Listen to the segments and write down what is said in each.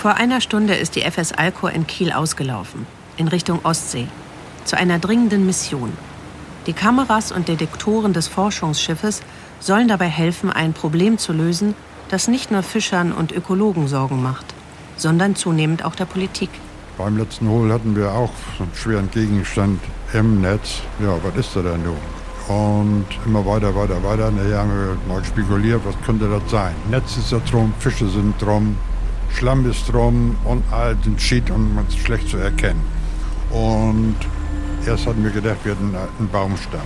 Vor einer Stunde ist die FS Alcor in Kiel ausgelaufen, in Richtung Ostsee, zu einer dringenden Mission. Die Kameras und Detektoren des Forschungsschiffes sollen dabei helfen, ein Problem zu lösen, das nicht nur Fischern und Ökologen Sorgen macht, sondern zunehmend auch der Politik. Beim letzten Hol hatten wir auch einen schweren Gegenstand im Netz. Ja, was ist da denn nun? Und immer weiter, weiter, weiter. Nachher haben wir mal spekuliert, was könnte das sein? Netz ist ja drum, Fische sind drum, Schlamm ist drum und all den Schied und man ist schlecht zu erkennen. Und erst hatten wir gedacht, wir hätten einen Baumstamm.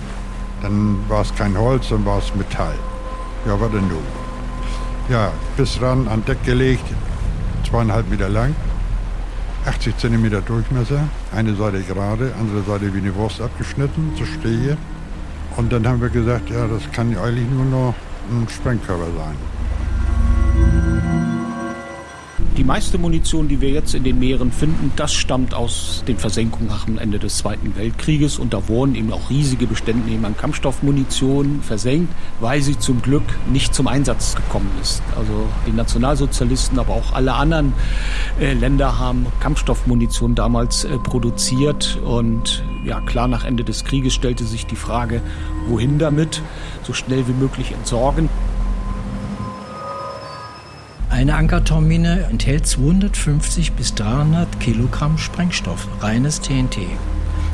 Dann war es kein Holz, dann war es Metall. Ja, was denn nun? Ja, bis ran an Deck gelegt, zweieinhalb Meter lang, 80 Zentimeter Durchmesser, eine Seite gerade, andere Seite wie eine Wurst abgeschnitten, zur Stehe. Und dann haben wir gesagt, ja, das kann eigentlich nur noch ein Sprengkörper sein. Die meiste Munition, die wir jetzt in den Meeren finden, das stammt aus den Versenkungen nach dem Ende des Zweiten Weltkrieges. Und da wurden eben auch riesige Bestände eben an Kampfstoffmunition versenkt, weil sie zum Glück nicht zum Einsatz gekommen ist. Also die Nationalsozialisten, aber auch alle anderen äh, Länder haben Kampfstoffmunition damals äh, produziert. Und ja, klar, nach Ende des Krieges stellte sich die Frage, wohin damit? So schnell wie möglich entsorgen. Eine Ankertaumine enthält 250 bis 300 Kilogramm Sprengstoff, reines TNT.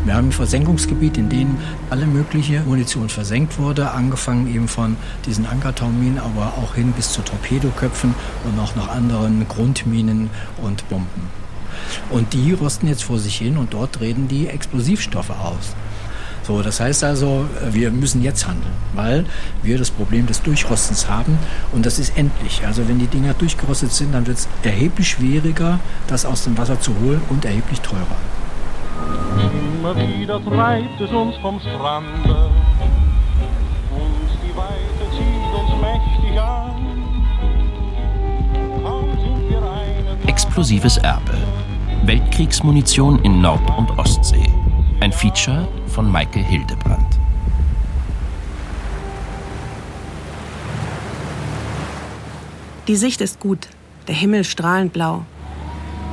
Wir haben ein Versenkungsgebiet, in dem alle mögliche Munition versenkt wurde, angefangen eben von diesen Ankertauminen, aber auch hin bis zu Torpedoköpfen und auch noch anderen Grundminen und Bomben. Und die rosten jetzt vor sich hin und dort treten die Explosivstoffe aus. So, das heißt also, wir müssen jetzt handeln, weil wir das Problem des Durchrostens haben und das ist endlich. Also wenn die Dinger durchgerostet sind, dann wird es erheblich schwieriger, das aus dem Wasser zu holen und erheblich teurer. Immer wieder treibt es uns vom Strande und die Weite zieht uns mächtig an. Explosives Erbe. Weltkriegsmunition in Nord- und Ostsee. Ein Feature von Maike Hildebrandt. Die Sicht ist gut, der Himmel strahlend blau.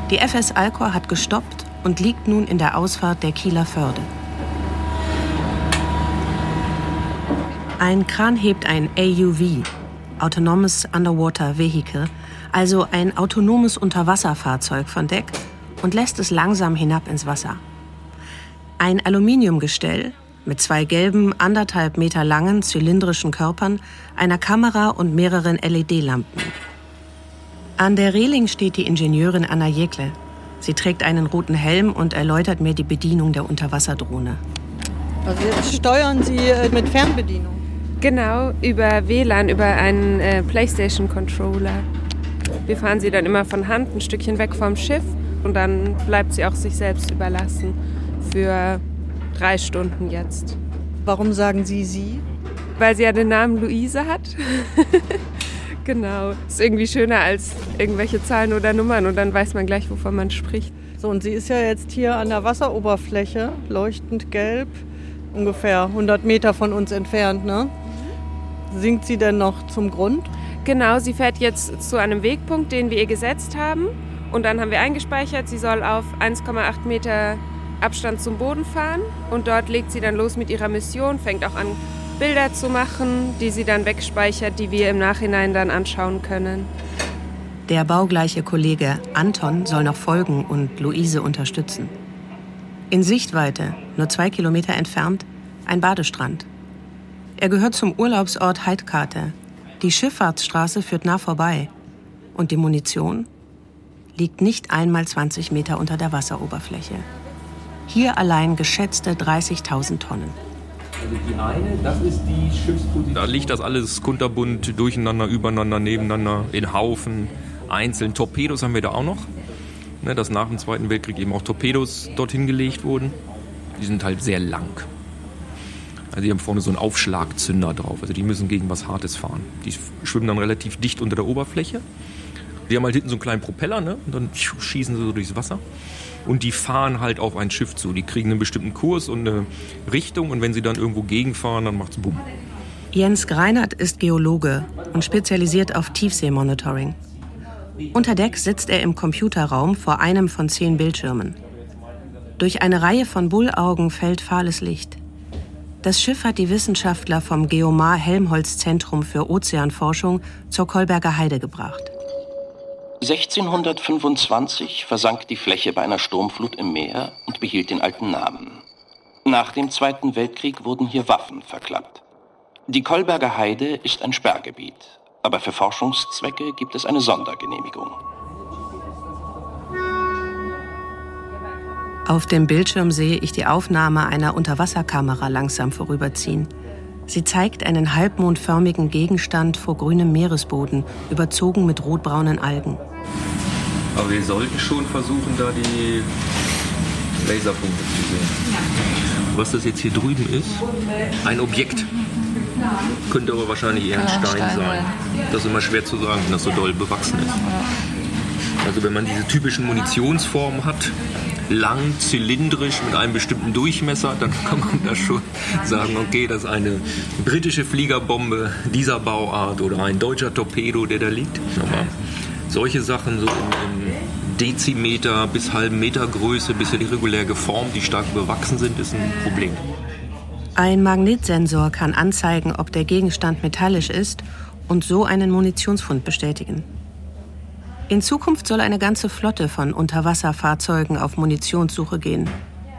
Die FS Alcor hat gestoppt und liegt nun in der Ausfahrt der Kieler Förde. Ein Kran hebt ein AUV, Autonomous Underwater Vehicle, also ein autonomes Unterwasserfahrzeug von Deck und lässt es langsam hinab ins Wasser. Ein Aluminiumgestell mit zwei gelben, anderthalb Meter langen zylindrischen Körpern, einer Kamera und mehreren LED-Lampen. An der Reling steht die Ingenieurin Anna Jekle. Sie trägt einen roten Helm und erläutert mir die Bedienung der Unterwasserdrohne. Also jetzt steuern Sie äh, mit Fernbedienung? Genau, über WLAN, über einen äh, PlayStation-Controller. Wir fahren sie dann immer von Hand ein Stückchen weg vom Schiff und dann bleibt sie auch sich selbst überlassen. Für drei Stunden jetzt. Warum sagen Sie sie? Weil sie ja den Namen Luise hat. genau. Ist irgendwie schöner als irgendwelche Zahlen oder Nummern und dann weiß man gleich, wovon man spricht. So, und sie ist ja jetzt hier an der Wasseroberfläche, leuchtend gelb, ungefähr 100 Meter von uns entfernt, ne? Sinkt sie denn noch zum Grund? Genau, sie fährt jetzt zu einem Wegpunkt, den wir ihr gesetzt haben. Und dann haben wir eingespeichert, sie soll auf 1,8 Meter Abstand zum Boden fahren. Und dort legt sie dann los mit ihrer Mission, fängt auch an, Bilder zu machen, die sie dann wegspeichert, die wir im Nachhinein dann anschauen können. Der baugleiche Kollege Anton soll noch folgen und Luise unterstützen. In Sichtweite, nur zwei Kilometer entfernt, ein Badestrand. Er gehört zum Urlaubsort Heidkarte. Die Schifffahrtsstraße führt nah vorbei. Und die Munition liegt nicht einmal 20 Meter unter der Wasseroberfläche. Hier allein geschätzte 30.000 Tonnen. Also die eine, das ist die Schiffsposition. Da liegt das alles kunterbunt, durcheinander, übereinander, nebeneinander, in Haufen, einzeln. Torpedos haben wir da auch noch. Ne, dass nach dem Zweiten Weltkrieg eben auch Torpedos dorthin gelegt wurden. Die sind halt sehr lang. Also die haben vorne so einen Aufschlagzünder drauf. Also die müssen gegen was Hartes fahren. Die schwimmen dann relativ dicht unter der Oberfläche. Die haben halt hinten so einen kleinen Propeller, ne? Und dann schießen sie so durchs Wasser. Und die fahren halt auf ein Schiff zu. Die kriegen einen bestimmten Kurs und eine Richtung. Und wenn sie dann irgendwo gegenfahren, dann macht's Bumm. Jens Greinert ist Geologe und spezialisiert auf Tiefseemonitoring. Unter Deck sitzt er im Computerraum vor einem von zehn Bildschirmen. Durch eine Reihe von Bullaugen fällt fahles Licht. Das Schiff hat die Wissenschaftler vom Geomar Helmholtz Zentrum für Ozeanforschung zur Kolberger Heide gebracht. 1625 versank die Fläche bei einer Sturmflut im Meer und behielt den alten Namen. Nach dem Zweiten Weltkrieg wurden hier Waffen verklappt. Die Kolberger Heide ist ein Sperrgebiet, aber für Forschungszwecke gibt es eine Sondergenehmigung. Auf dem Bildschirm sehe ich die Aufnahme einer Unterwasserkamera langsam vorüberziehen. Sie zeigt einen halbmondförmigen Gegenstand vor grünem Meeresboden, überzogen mit rotbraunen Algen. Aber wir sollten schon versuchen, da die Laserpunkte zu sehen. Was das jetzt hier drüben ist, ein Objekt. Könnte aber wahrscheinlich eher ein Stein sein. Das ist immer schwer zu sagen, wenn das so doll bewachsen ist. Also wenn man diese typischen Munitionsformen hat, lang, zylindrisch mit einem bestimmten Durchmesser, dann kann man da schon sagen, okay, das ist eine britische Fliegerbombe dieser Bauart oder ein deutscher Torpedo, der da liegt. Aber solche Sachen so in, Dezimeter bis halben Meter Größe, bis irregulär geformt, die stark bewachsen sind, ist ein Problem. Ein Magnetsensor kann anzeigen, ob der Gegenstand metallisch ist und so einen Munitionsfund bestätigen. In Zukunft soll eine ganze Flotte von Unterwasserfahrzeugen auf Munitionssuche gehen,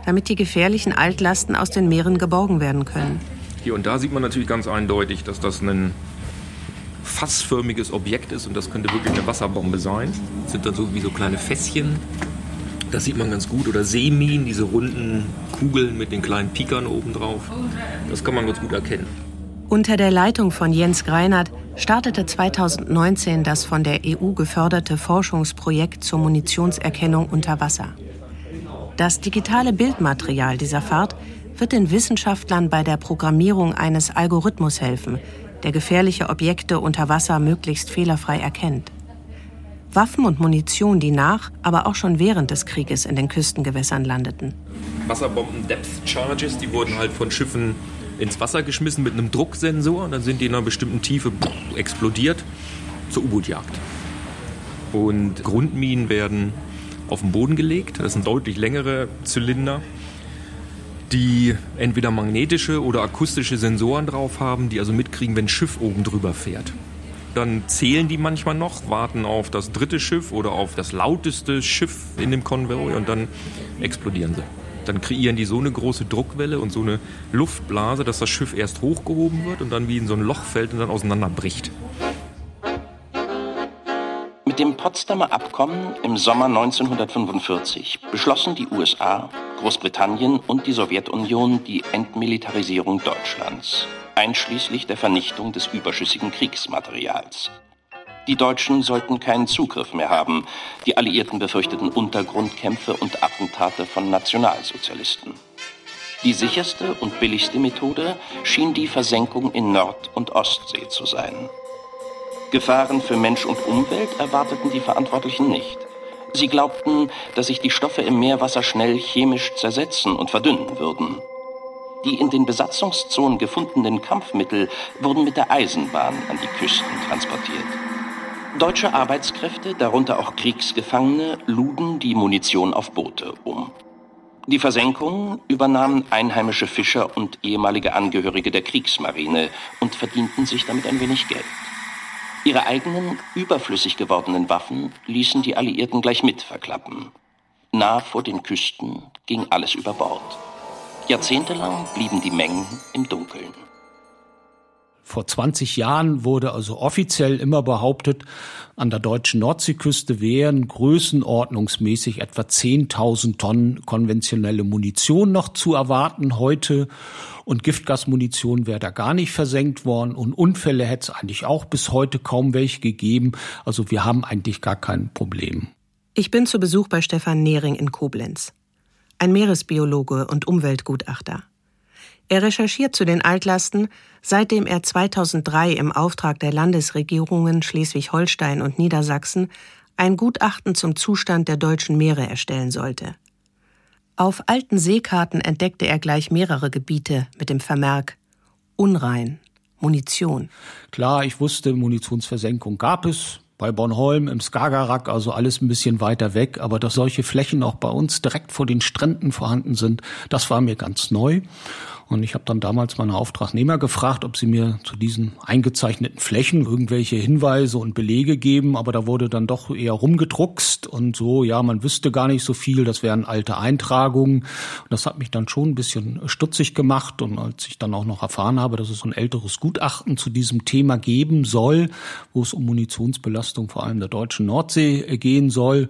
damit die gefährlichen Altlasten aus den Meeren geborgen werden können. Hier und da sieht man natürlich ganz eindeutig, dass das ein fassförmiges Objekt ist und das könnte wirklich eine Wasserbombe sein. Das sind dann so wie so kleine Fässchen. Das sieht man ganz gut. Oder Seeminen, diese runden Kugeln mit den kleinen Pikern oben drauf. Das kann man ganz gut erkennen. Unter der Leitung von Jens Greinert startete 2019 das von der EU geförderte Forschungsprojekt zur Munitionserkennung unter Wasser. Das digitale Bildmaterial dieser Fahrt wird den Wissenschaftlern bei der Programmierung eines Algorithmus helfen, der gefährliche Objekte unter Wasser möglichst fehlerfrei erkennt. Waffen und Munition, die nach, aber auch schon während des Krieges in den Küstengewässern landeten. Wasserbomben Depth Charges, die wurden halt von Schiffen ins Wasser geschmissen mit einem Drucksensor dann sind die in einer bestimmten Tiefe explodiert zur U-Boot-Jagd. Und Grundminen werden auf den Boden gelegt. Das sind deutlich längere Zylinder, die entweder magnetische oder akustische Sensoren drauf haben, die also mitkriegen, wenn ein Schiff oben drüber fährt. Dann zählen die manchmal noch, warten auf das dritte Schiff oder auf das lauteste Schiff in dem Konvoi und dann explodieren sie dann kreieren die so eine große Druckwelle und so eine Luftblase, dass das Schiff erst hochgehoben wird und dann wie in so ein Loch fällt und dann auseinanderbricht. Mit dem Potsdamer Abkommen im Sommer 1945 beschlossen die USA, Großbritannien und die Sowjetunion die Entmilitarisierung Deutschlands, einschließlich der Vernichtung des überschüssigen Kriegsmaterials. Die Deutschen sollten keinen Zugriff mehr haben. Die Alliierten befürchteten Untergrundkämpfe und Attentate von Nationalsozialisten. Die sicherste und billigste Methode schien die Versenkung in Nord- und Ostsee zu sein. Gefahren für Mensch und Umwelt erwarteten die Verantwortlichen nicht. Sie glaubten, dass sich die Stoffe im Meerwasser schnell chemisch zersetzen und verdünnen würden. Die in den Besatzungszonen gefundenen Kampfmittel wurden mit der Eisenbahn an die Küsten transportiert. Deutsche Arbeitskräfte, darunter auch Kriegsgefangene, luden die Munition auf Boote um. Die Versenkung übernahmen einheimische Fischer und ehemalige Angehörige der Kriegsmarine und verdienten sich damit ein wenig Geld. Ihre eigenen, überflüssig gewordenen Waffen ließen die Alliierten gleich mit verklappen. Nah vor den Küsten ging alles über Bord. Jahrzehntelang blieben die Mengen im Dunkeln. Vor 20 Jahren wurde also offiziell immer behauptet, an der deutschen Nordseeküste wären größenordnungsmäßig etwa 10.000 Tonnen konventionelle Munition noch zu erwarten heute. Und Giftgasmunition wäre da gar nicht versenkt worden. Und Unfälle hätte es eigentlich auch bis heute kaum welche gegeben. Also wir haben eigentlich gar kein Problem. Ich bin zu Besuch bei Stefan Nehring in Koblenz. Ein Meeresbiologe und Umweltgutachter. Er recherchiert zu den Altlasten, seitdem er 2003 im Auftrag der Landesregierungen Schleswig-Holstein und Niedersachsen ein Gutachten zum Zustand der deutschen Meere erstellen sollte. Auf alten Seekarten entdeckte er gleich mehrere Gebiete mit dem Vermerk unrein, Munition. Klar, ich wusste, Munitionsversenkung gab es. bei Bornholm im Skagerrak, also alles ein bisschen weiter weg, aber dass solche Flächen auch bei uns direkt vor den Stränden vorhanden sind, das war mir ganz neu. Und ich habe dann damals meine Auftragnehmer gefragt, ob sie mir zu diesen eingezeichneten Flächen irgendwelche Hinweise und Belege geben. Aber da wurde dann doch eher rumgedruckst und so, ja, man wüsste gar nicht so viel. Das wären alte Eintragungen. Und das hat mich dann schon ein bisschen stutzig gemacht. Und als ich dann auch noch erfahren habe, dass es ein älteres Gutachten zu diesem Thema geben soll, wo es um Munitionsbelastung vor allem der deutschen Nordsee gehen soll,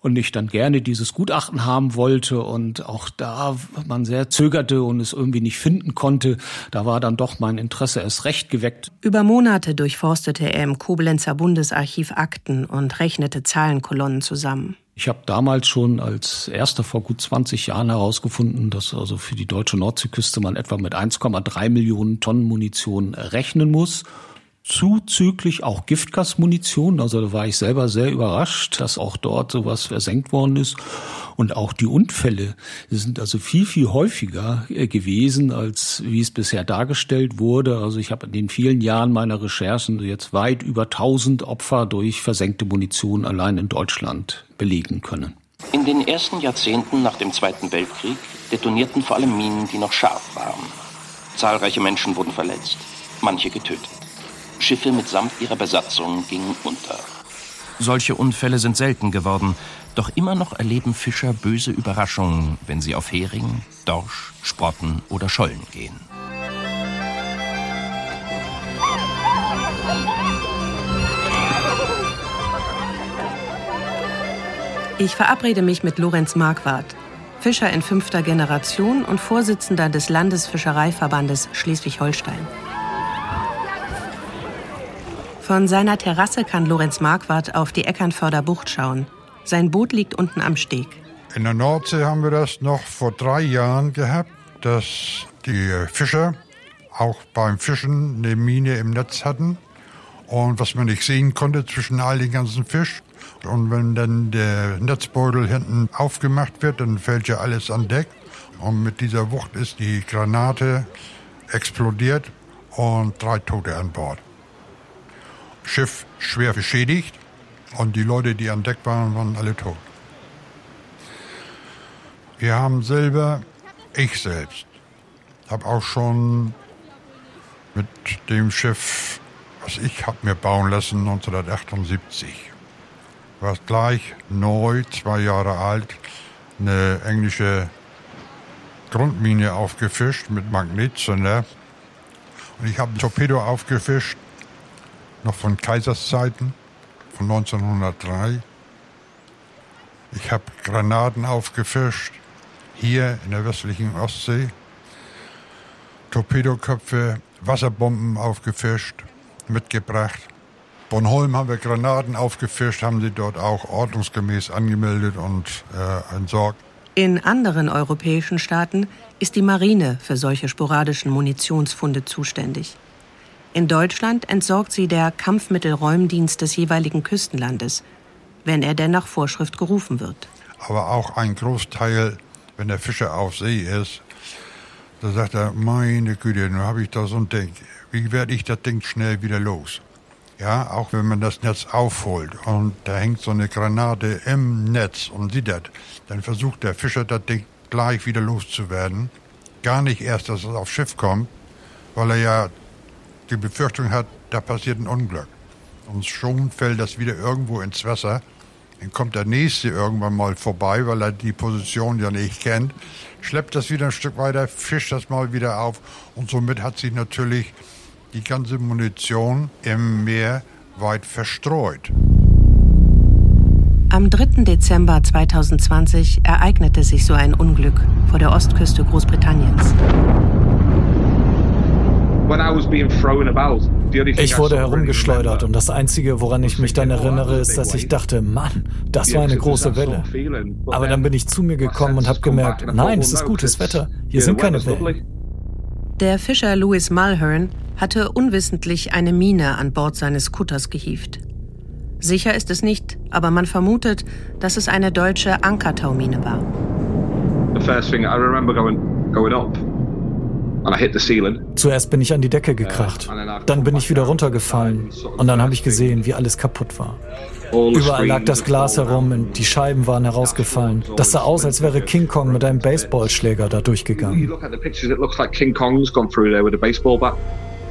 und ich dann gerne dieses Gutachten haben wollte und auch da man sehr zögerte und es irgendwie nicht finden konnte, da war dann doch mein Interesse erst recht geweckt. Über Monate durchforstete er im Koblenzer Bundesarchiv Akten und rechnete Zahlenkolonnen zusammen. Ich habe damals schon als erster vor gut 20 Jahren herausgefunden, dass also für die deutsche Nordseeküste man etwa mit 1,3 Millionen Tonnen Munition rechnen muss zuzüglich auch Giftgasmunition. Also da war ich selber sehr überrascht, dass auch dort sowas versenkt worden ist. Und auch die Unfälle sind also viel, viel häufiger äh, gewesen, als wie es bisher dargestellt wurde. Also ich habe in den vielen Jahren meiner Recherchen jetzt weit über 1000 Opfer durch versenkte Munition allein in Deutschland belegen können. In den ersten Jahrzehnten nach dem Zweiten Weltkrieg detonierten vor allem Minen, die noch scharf waren. Zahlreiche Menschen wurden verletzt, manche getötet. Schiffe mitsamt ihrer Besatzung gingen unter. Solche Unfälle sind selten geworden, doch immer noch erleben Fischer böse Überraschungen, wenn sie auf Hering, Dorsch, Sprotten oder Schollen gehen. Ich verabrede mich mit Lorenz Marquardt, Fischer in fünfter Generation und Vorsitzender des Landesfischereiverbandes Schleswig-Holstein. Von seiner Terrasse kann Lorenz Marquardt auf die Eckernförder Bucht schauen. Sein Boot liegt unten am Steg. In der Nordsee haben wir das noch vor drei Jahren gehabt, dass die Fischer auch beim Fischen eine Mine im Netz hatten. Und was man nicht sehen konnte zwischen all den ganzen Fisch. Und wenn dann der Netzbeutel hinten aufgemacht wird, dann fällt ja alles an Deck. Und mit dieser Wucht ist die Granate explodiert und drei Tote an Bord. Schiff schwer beschädigt und die Leute, die an Deck waren, waren alle tot. Wir haben selber, ich selbst, habe auch schon mit dem Schiff, was ich habe mir bauen lassen, 1978, war gleich neu, zwei Jahre alt, eine englische Grundmine aufgefischt mit Magnetzünder. Und ich habe ein Torpedo aufgefischt noch von Kaiserszeiten, von 1903. Ich habe Granaten aufgefischt, hier in der westlichen Ostsee. Torpedoköpfe, Wasserbomben aufgefischt, mitgebracht. Bornholm haben wir Granaten aufgefischt, haben sie dort auch ordnungsgemäß angemeldet und äh, entsorgt. In anderen europäischen Staaten ist die Marine für solche sporadischen Munitionsfunde zuständig. In Deutschland entsorgt sie der Kampfmittelräumdienst des jeweiligen Küstenlandes, wenn er denn nach Vorschrift gerufen wird. Aber auch ein Großteil, wenn der Fischer auf See ist, da sagt er, meine Güte, nun habe ich da so ein Ding. Wie werde ich das Ding schnell wieder los? Ja, auch wenn man das Netz aufholt und da hängt so eine Granate im Netz und sieht das, dann versucht der Fischer das Ding gleich wieder loszuwerden. Gar nicht erst, dass es aufs Schiff kommt, weil er ja die Befürchtung hat, da passiert ein Unglück. Und schon fällt das wieder irgendwo ins Wasser. Dann kommt der Nächste irgendwann mal vorbei, weil er die Position ja nicht kennt, schleppt das wieder ein Stück weiter, fischt das mal wieder auf und somit hat sich natürlich die ganze Munition im Meer weit verstreut. Am 3. Dezember 2020 ereignete sich so ein Unglück vor der Ostküste Großbritanniens. Ich wurde herumgeschleudert und das Einzige, woran ich mich dann erinnere, ist, dass ich dachte, Mann, das war eine große Welle. Aber dann bin ich zu mir gekommen und habe gemerkt, nein, es ist gutes Wetter, hier sind keine Wellen. Der Fischer Louis Mulhern hatte unwissentlich eine Mine an Bord seines Kutters gehievt. Sicher ist es nicht, aber man vermutet, dass es eine deutsche Ankertaumine war. The first thing I remember going, going up Zuerst bin ich an die Decke gekracht, dann bin ich wieder runtergefallen. Und dann habe ich gesehen, wie alles kaputt war. Überall lag das Glas herum und die Scheiben waren herausgefallen. Das sah aus, als wäre King Kong mit einem Baseballschläger da durchgegangen.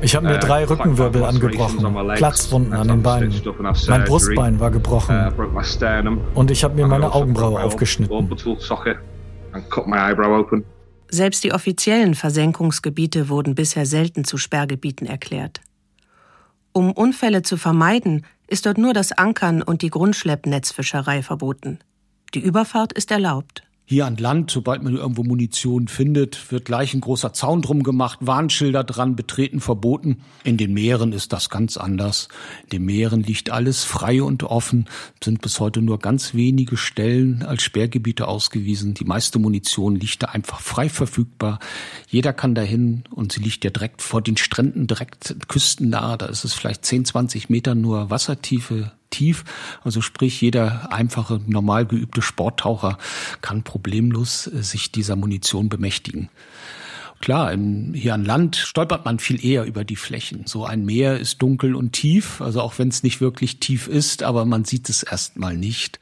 Ich habe mir drei Rückenwirbel angebrochen, Platzwunden an den Beinen. Mein Brustbein war gebrochen. Und ich habe mir meine Augenbraue aufgeschnitten. Selbst die offiziellen Versenkungsgebiete wurden bisher selten zu Sperrgebieten erklärt. Um Unfälle zu vermeiden, ist dort nur das Ankern und die Grundschleppnetzfischerei verboten. Die Überfahrt ist erlaubt. Hier an Land, sobald man irgendwo Munition findet, wird gleich ein großer Zaun drum gemacht, Warnschilder dran, betreten verboten. In den Meeren ist das ganz anders. In den Meeren liegt alles frei und offen, sind bis heute nur ganz wenige Stellen als Sperrgebiete ausgewiesen. Die meiste Munition liegt da einfach frei verfügbar. Jeder kann dahin und sie liegt ja direkt vor den Stränden, direkt küstennah. Da ist es vielleicht 10, 20 Meter nur Wassertiefe tief. Also sprich, jeder einfache, normal geübte Sporttaucher kann problemlos äh, sich dieser Munition bemächtigen. Klar, hier an Land stolpert man viel eher über die Flächen. So ein Meer ist dunkel und tief, also auch wenn es nicht wirklich tief ist, aber man sieht es erstmal nicht.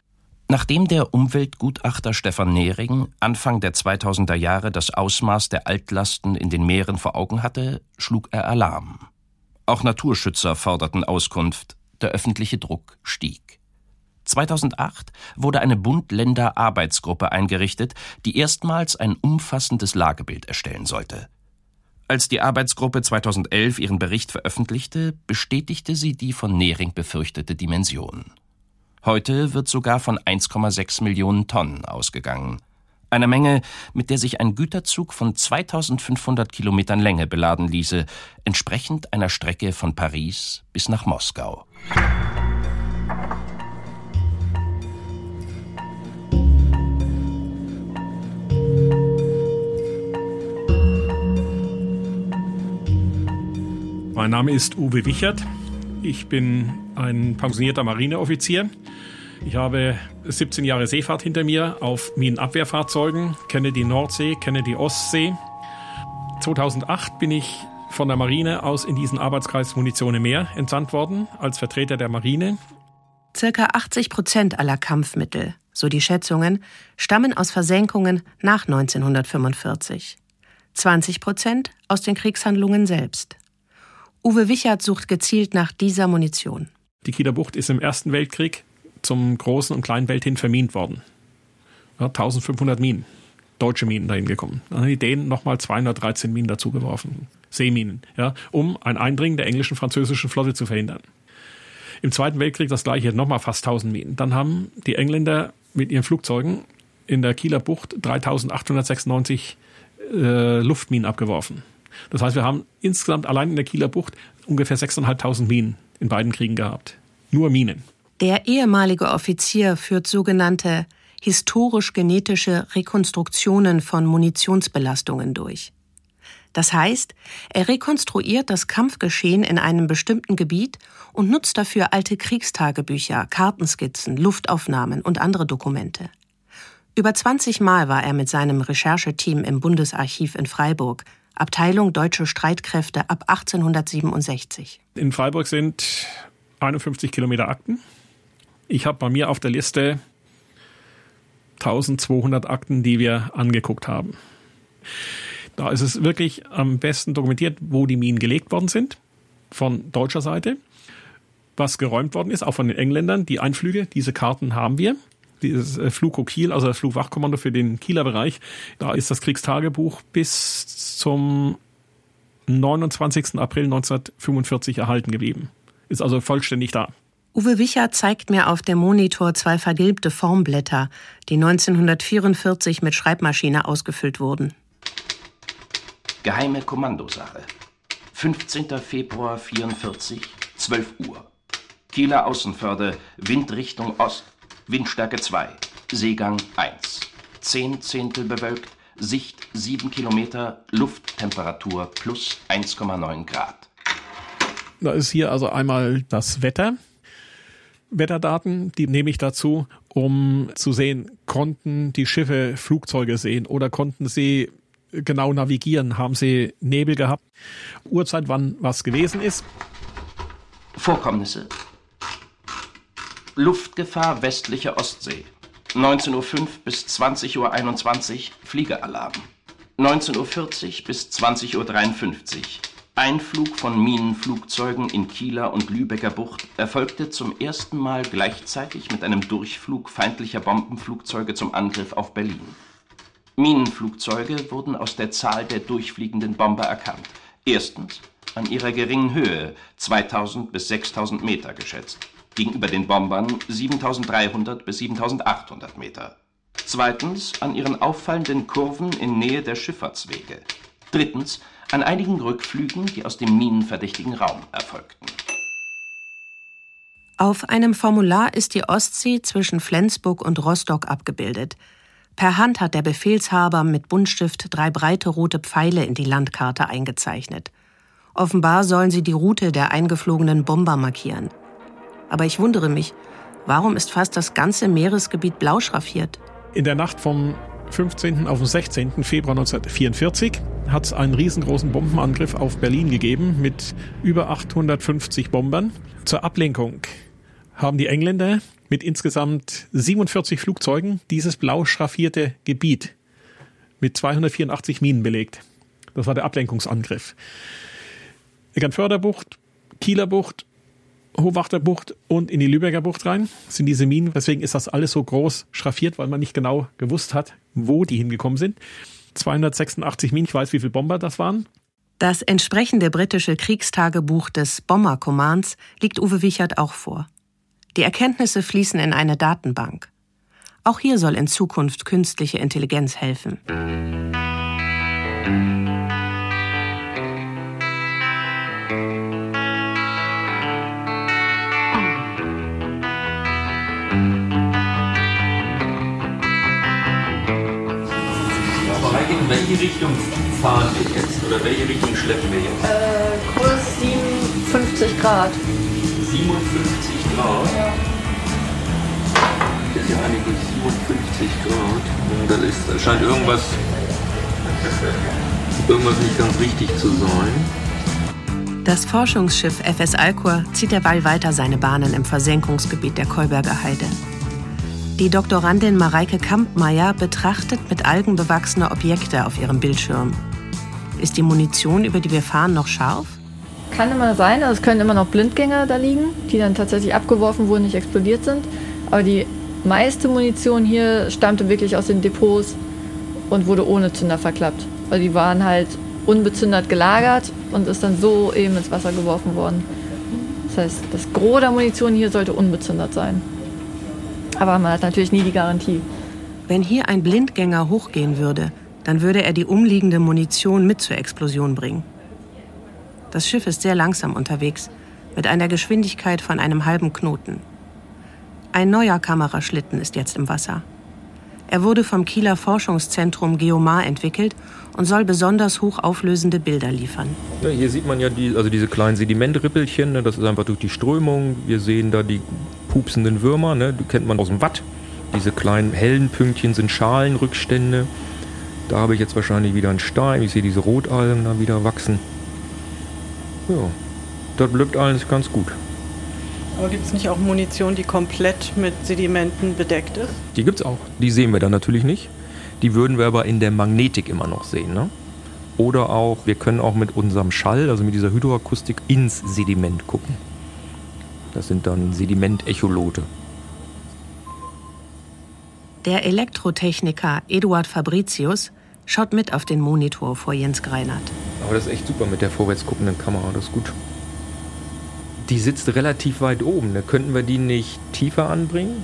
Nachdem der Umweltgutachter Stefan Nehring Anfang der 2000er Jahre das Ausmaß der Altlasten in den Meeren vor Augen hatte, schlug er Alarm. Auch Naturschützer forderten Auskunft, der öffentliche Druck stieg. 2008 wurde eine Bund-Länder-Arbeitsgruppe eingerichtet, die erstmals ein umfassendes Lagebild erstellen sollte. Als die Arbeitsgruppe 2011 ihren Bericht veröffentlichte, bestätigte sie die von Nehring befürchtete Dimension. Heute wird sogar von 1,6 Millionen Tonnen ausgegangen. Eine Menge, mit der sich ein Güterzug von 2500 Kilometern Länge beladen ließe, entsprechend einer Strecke von Paris bis nach Moskau. Mein Name ist Uwe Wichert. Ich bin ein pensionierter Marineoffizier. Ich habe 17 Jahre Seefahrt hinter mir auf Minenabwehrfahrzeugen, kenne die Nordsee, kenne die Ostsee. 2008 bin ich von der Marine aus in diesen Arbeitskreis Munition im Meer entsandt worden, als Vertreter der Marine. Circa 80 Prozent aller Kampfmittel, so die Schätzungen, stammen aus Versenkungen nach 1945. 20 Prozent aus den Kriegshandlungen selbst. Uwe Wichert sucht gezielt nach dieser Munition. Die Kieler Bucht ist im Ersten Weltkrieg zum großen und kleinen Welt hin vermint worden. Ja, 1500 Minen, deutsche Minen dahin gekommen. Dann haben die Dänen nochmal 213 Minen dazugeworfen, Seeminen, ja, um ein Eindringen der englischen, französischen Flotte zu verhindern. Im Zweiten Weltkrieg das gleiche, nochmal fast 1000 Minen. Dann haben die Engländer mit ihren Flugzeugen in der Kieler Bucht 3896 äh, Luftminen abgeworfen. Das heißt, wir haben insgesamt allein in der Kieler Bucht ungefähr 6.500 Minen in beiden Kriegen gehabt. Nur Minen. Der ehemalige Offizier führt sogenannte historisch-genetische Rekonstruktionen von Munitionsbelastungen durch. Das heißt, er rekonstruiert das Kampfgeschehen in einem bestimmten Gebiet und nutzt dafür alte Kriegstagebücher, Kartenskizzen, Luftaufnahmen und andere Dokumente. Über 20 Mal war er mit seinem Rechercheteam im Bundesarchiv in Freiburg, Abteilung Deutsche Streitkräfte ab 1867. In Freiburg sind 51 Kilometer Akten. Ich habe bei mir auf der Liste 1200 Akten, die wir angeguckt haben. Da ist es wirklich am besten dokumentiert, wo die Minen gelegt worden sind, von deutscher Seite, was geräumt worden ist, auch von den Engländern, die Einflüge, diese Karten haben wir. Dieses äh, Flugko Kiel, also das Flugwachkommando für den Kieler Bereich, da ist das Kriegstagebuch bis zum 29. April 1945 erhalten geblieben. Ist also vollständig da. Uwe Wicher zeigt mir auf dem Monitor zwei vergilbte Formblätter, die 1944 mit Schreibmaschine ausgefüllt wurden. Geheime Kommandosache. 15. Februar 44, 12 Uhr. Kieler Außenförde, Windrichtung Ost, Windstärke 2, Seegang 1. 10 Zehntel bewölkt, Sicht 7 Kilometer, Lufttemperatur plus 1,9 Grad. Da ist hier also einmal das Wetter, Wetterdaten, die nehme ich dazu, um zu sehen, konnten die Schiffe Flugzeuge sehen oder konnten sie genau navigieren. Haben Sie Nebel gehabt? Uhrzeit, wann was gewesen ist? Vorkommnisse. Luftgefahr westliche Ostsee. 19.05 Uhr bis 20.21 Uhr Fliegealarm. 19.40 Uhr bis 20.53 Uhr. Einflug von Minenflugzeugen in Kieler und Lübecker Bucht erfolgte zum ersten Mal gleichzeitig mit einem Durchflug feindlicher Bombenflugzeuge zum Angriff auf Berlin. Minenflugzeuge wurden aus der Zahl der durchfliegenden Bomber erkannt. Erstens an ihrer geringen Höhe, 2000 bis 6000 Meter geschätzt. Gegenüber den Bombern 7300 bis 7800 Meter. Zweitens an ihren auffallenden Kurven in Nähe der Schifffahrtswege. Drittens an einigen Rückflügen, die aus dem minenverdächtigen Raum erfolgten. Auf einem Formular ist die Ostsee zwischen Flensburg und Rostock abgebildet. Per Hand hat der Befehlshaber mit Buntstift drei breite rote Pfeile in die Landkarte eingezeichnet. Offenbar sollen sie die Route der eingeflogenen Bomber markieren. Aber ich wundere mich, warum ist fast das ganze Meeresgebiet blau schraffiert? In der Nacht vom 15. auf den 16. Februar 1944 hat es einen riesengroßen Bombenangriff auf Berlin gegeben mit über 850 Bombern. Zur Ablenkung haben die Engländer mit insgesamt 47 Flugzeugen dieses blau schraffierte Gebiet mit 284 Minen belegt. Das war der Ablenkungsangriff. Eckernförder Kieler Bucht, Hohwachter Bucht und in die Lübecker Bucht rein sind diese Minen. Deswegen ist das alles so groß schraffiert, weil man nicht genau gewusst hat, wo die hingekommen sind. 286 Minen, ich weiß, wie viele Bomber das waren. Das entsprechende britische Kriegstagebuch des Bomber Commands liegt Uwe Wichert auch vor. Die Erkenntnisse fließen in eine Datenbank. Auch hier soll in Zukunft künstliche Intelligenz helfen. Welche Richtung fahren wir jetzt? Oder welche Richtung schleppen wir jetzt? Äh, Kurs 57 Grad. 57 Grad? Ja. Das ist ja eigentlich 57 Grad. Ist, da scheint irgendwas, irgendwas nicht ganz richtig zu sein. Das Forschungsschiff FS Alcor zieht derweil weiter seine Bahnen im Versenkungsgebiet der Kolberger Heide. Die Doktorandin Mareike Kampmeier betrachtet mit Algen bewachsene Objekte auf ihrem Bildschirm. Ist die Munition, über die wir fahren, noch scharf? Kann immer sein, also es können immer noch Blindgänger da liegen, die dann tatsächlich abgeworfen wurden, nicht explodiert sind. Aber die meiste Munition hier stammte wirklich aus den Depots und wurde ohne Zünder verklappt. Weil die waren halt unbezündert gelagert und ist dann so eben ins Wasser geworfen worden. Das heißt, das Gros der Munition hier sollte unbezündert sein. Aber man hat natürlich nie die Garantie. Wenn hier ein Blindgänger hochgehen würde, dann würde er die umliegende Munition mit zur Explosion bringen. Das Schiff ist sehr langsam unterwegs, mit einer Geschwindigkeit von einem halben Knoten. Ein neuer Kameraschlitten ist jetzt im Wasser. Er wurde vom Kieler Forschungszentrum Geomar entwickelt und soll besonders hochauflösende Bilder liefern. Ja, hier sieht man ja die, also diese kleinen Sedimentrippelchen, ne, das ist einfach durch die Strömung. Wir sehen da die pupsenden Würmer, ne, die kennt man aus dem Watt. Diese kleinen hellen Pünktchen sind Schalenrückstände. Da habe ich jetzt wahrscheinlich wieder einen Stein. Ich sehe diese Rotalgen da wieder wachsen. Ja, das bleibt alles ganz gut. Aber gibt es nicht auch Munition, die komplett mit Sedimenten bedeckt ist? Die gibt es auch. Die sehen wir dann natürlich nicht. Die würden wir aber in der Magnetik immer noch sehen. Ne? Oder auch, wir können auch mit unserem Schall, also mit dieser Hydroakustik, ins Sediment gucken. Das sind dann Sedimentecholote. Der Elektrotechniker Eduard Fabricius schaut mit auf den Monitor vor Jens Greinert. Aber das ist echt super mit der vorwärts guckenden Kamera, das ist gut. Die sitzt relativ weit oben. Da könnten wir die nicht tiefer anbringen?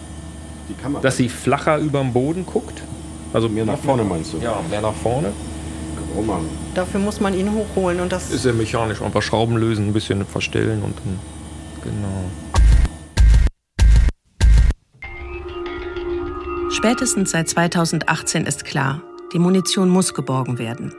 Die Kamera. Dass sie flacher über dem Boden guckt? Also mehr nach vorne meinst du? Ja, mehr nach vorne. Oh Mann. Dafür muss man ihn hochholen und das ist ja mechanisch. Einfach Schrauben lösen, ein bisschen verstellen und dann. Genau. Spätestens seit 2018 ist klar, die Munition muss geborgen werden.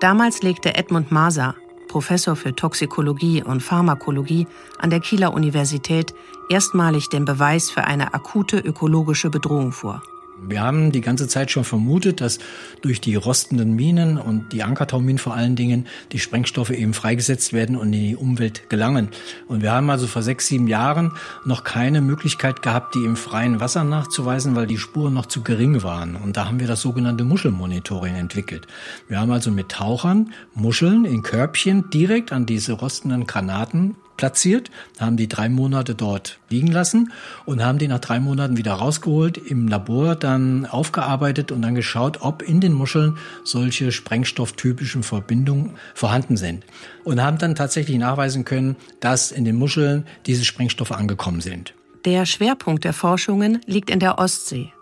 Damals legte Edmund Maser, Professor für Toxikologie und Pharmakologie an der Kieler Universität, erstmalig den Beweis für eine akute ökologische Bedrohung vor. Wir haben die ganze Zeit schon vermutet, dass durch die rostenden Minen und die Ankertauminen vor allen Dingen die Sprengstoffe eben freigesetzt werden und in die Umwelt gelangen. Und wir haben also vor sechs, sieben Jahren noch keine Möglichkeit gehabt, die im freien Wasser nachzuweisen, weil die Spuren noch zu gering waren. Und da haben wir das sogenannte Muschelmonitoring entwickelt. Wir haben also mit Tauchern Muscheln in Körbchen direkt an diese rostenden Granaten platziert, haben die drei Monate dort liegen lassen und haben die nach drei Monaten wieder rausgeholt, im Labor dann aufgearbeitet und dann geschaut, ob in den Muscheln solche sprengstofftypischen Verbindungen vorhanden sind. Und haben dann tatsächlich nachweisen können, dass in den Muscheln diese Sprengstoffe angekommen sind. Der Schwerpunkt der Forschungen liegt in der Ostsee.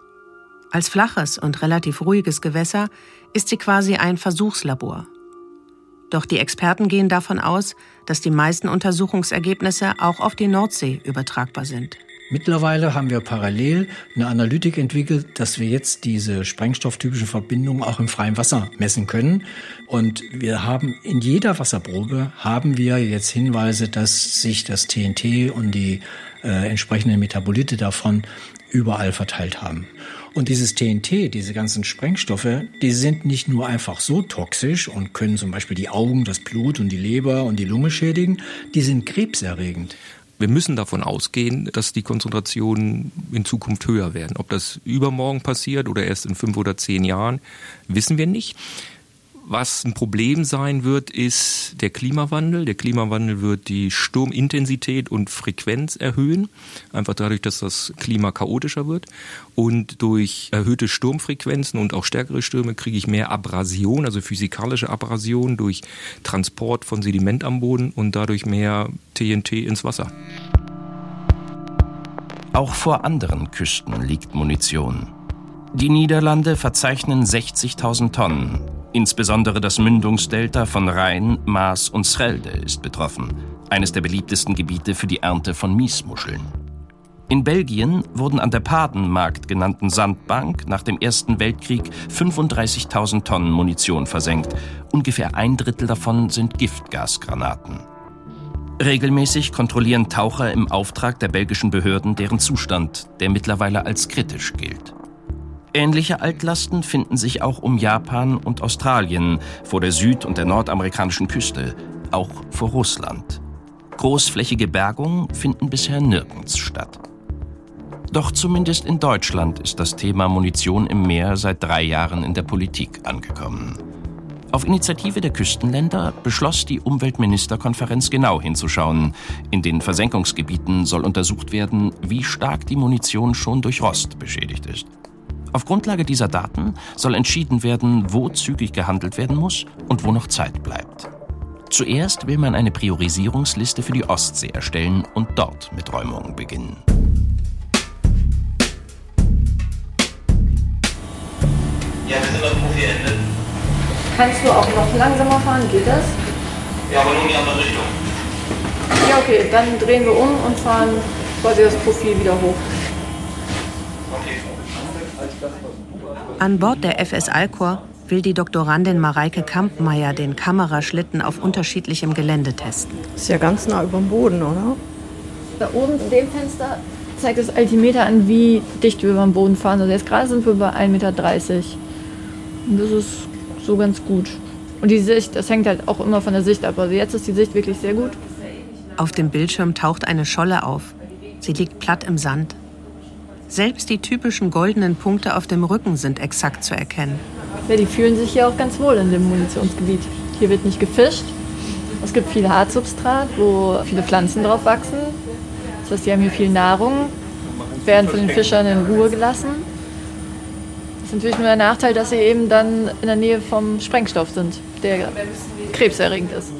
Als flaches und relativ ruhiges Gewässer ist sie quasi ein Versuchslabor. Doch die Experten gehen davon aus, dass die meisten Untersuchungsergebnisse auch auf die Nordsee übertragbar sind. Mittlerweile haben wir parallel eine Analytik entwickelt, dass wir jetzt diese sprengstofftypischen Verbindungen auch im freien Wasser messen können. Und wir haben in jeder Wasserprobe haben wir jetzt Hinweise, dass sich das TNT und die äh, entsprechenden Metabolite davon überall verteilt haben. Und dieses TNT, diese ganzen Sprengstoffe, die sind nicht nur einfach so toxisch und können zum Beispiel die Augen, das Blut und die Leber und die Lunge schädigen, die sind krebserregend. Wir müssen davon ausgehen, dass die Konzentrationen in Zukunft höher werden. Ob das übermorgen passiert oder erst in fünf oder zehn Jahren, wissen wir nicht. Was ein Problem sein wird, ist der Klimawandel. Der Klimawandel wird die Sturmintensität und Frequenz erhöhen, einfach dadurch, dass das Klima chaotischer wird. Und durch erhöhte Sturmfrequenzen und auch stärkere Stürme kriege ich mehr Abrasion, also physikalische Abrasion durch Transport von Sediment am Boden und dadurch mehr TNT ins Wasser. Auch vor anderen Küsten liegt Munition. Die Niederlande verzeichnen 60.000 Tonnen. Insbesondere das Mündungsdelta von Rhein, Maas und Schelde ist betroffen, eines der beliebtesten Gebiete für die Ernte von Miesmuscheln. In Belgien wurden an der Padenmarkt genannten Sandbank nach dem Ersten Weltkrieg 35.000 Tonnen Munition versenkt. Ungefähr ein Drittel davon sind Giftgasgranaten. Regelmäßig kontrollieren Taucher im Auftrag der belgischen Behörden deren Zustand, der mittlerweile als kritisch gilt. Ähnliche Altlasten finden sich auch um Japan und Australien, vor der süd- und der nordamerikanischen Küste, auch vor Russland. Großflächige Bergungen finden bisher nirgends statt. Doch zumindest in Deutschland ist das Thema Munition im Meer seit drei Jahren in der Politik angekommen. Auf Initiative der Küstenländer beschloss die Umweltministerkonferenz genau hinzuschauen. In den Versenkungsgebieten soll untersucht werden, wie stark die Munition schon durch Rost beschädigt ist. Auf Grundlage dieser Daten soll entschieden werden, wo zügig gehandelt werden muss und wo noch Zeit bleibt. Zuerst will man eine Priorisierungsliste für die Ostsee erstellen und dort mit Räumungen beginnen. Ja, wir sind auf Profi-Ende. Kannst du auch noch langsamer fahren? Geht das? Ja, aber nur in die andere Richtung. Ja, okay, dann drehen wir um und fahren quasi das Profil wieder hoch. An Bord der FS Alcor will die Doktorandin Mareike Kampmeier den Kameraschlitten auf unterschiedlichem Gelände testen. Ist ja ganz nah über dem Boden, oder? Da oben in dem Fenster zeigt das Altimeter an, wie dicht wir über dem Boden fahren. Also jetzt gerade sind wir bei 1,30 Meter. Und das ist so ganz gut. Und die Sicht, das hängt halt auch immer von der Sicht ab. Also jetzt ist die Sicht wirklich sehr gut. Auf dem Bildschirm taucht eine Scholle auf. Sie liegt platt im Sand. Selbst die typischen goldenen Punkte auf dem Rücken sind exakt zu erkennen. Ja, die fühlen sich hier auch ganz wohl in dem Munitionsgebiet. Hier wird nicht gefischt. Es gibt viel Hartsubstrat, wo viele Pflanzen drauf wachsen. Das heißt, die haben hier viel Nahrung, werden von den Fischern in Ruhe gelassen. Das ist natürlich nur der Nachteil, dass sie eben dann in der Nähe vom Sprengstoff sind, der krebserregend ist.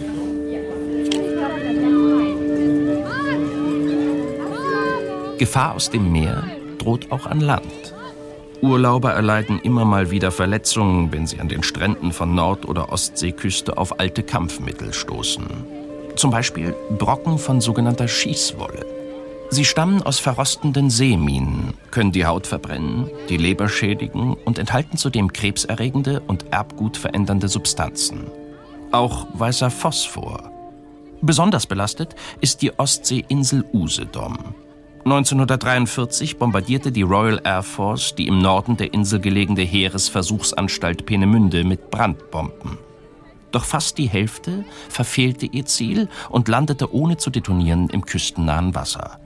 Gefahr aus dem Meer droht auch an Land. Urlauber erleiden immer mal wieder Verletzungen, wenn sie an den Stränden von Nord- oder Ostseeküste auf alte Kampfmittel stoßen. Zum Beispiel Brocken von sogenannter Schießwolle. Sie stammen aus verrostenden Seeminen, können die Haut verbrennen, die Leber schädigen und enthalten zudem krebserregende und Erbgut verändernde Substanzen. Auch weißer Phosphor. Besonders belastet ist die Ostseeinsel Usedom. 1943 bombardierte die Royal Air Force die im Norden der Insel gelegene Heeresversuchsanstalt Peenemünde mit Brandbomben. Doch fast die Hälfte verfehlte ihr Ziel und landete ohne zu detonieren im küstennahen Wasser.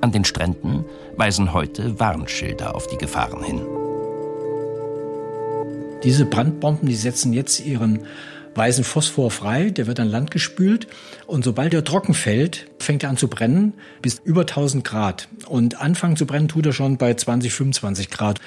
An den Stränden weisen heute Warnschilder auf die Gefahren hin. Diese Brandbomben, die setzen jetzt ihren weißen Phosphor frei, der wird an Land gespült und sobald er trocken fällt, fängt er an zu brennen bis über 1000 Grad. Und anfangen zu brennen tut er schon bei 20, 25 Grad.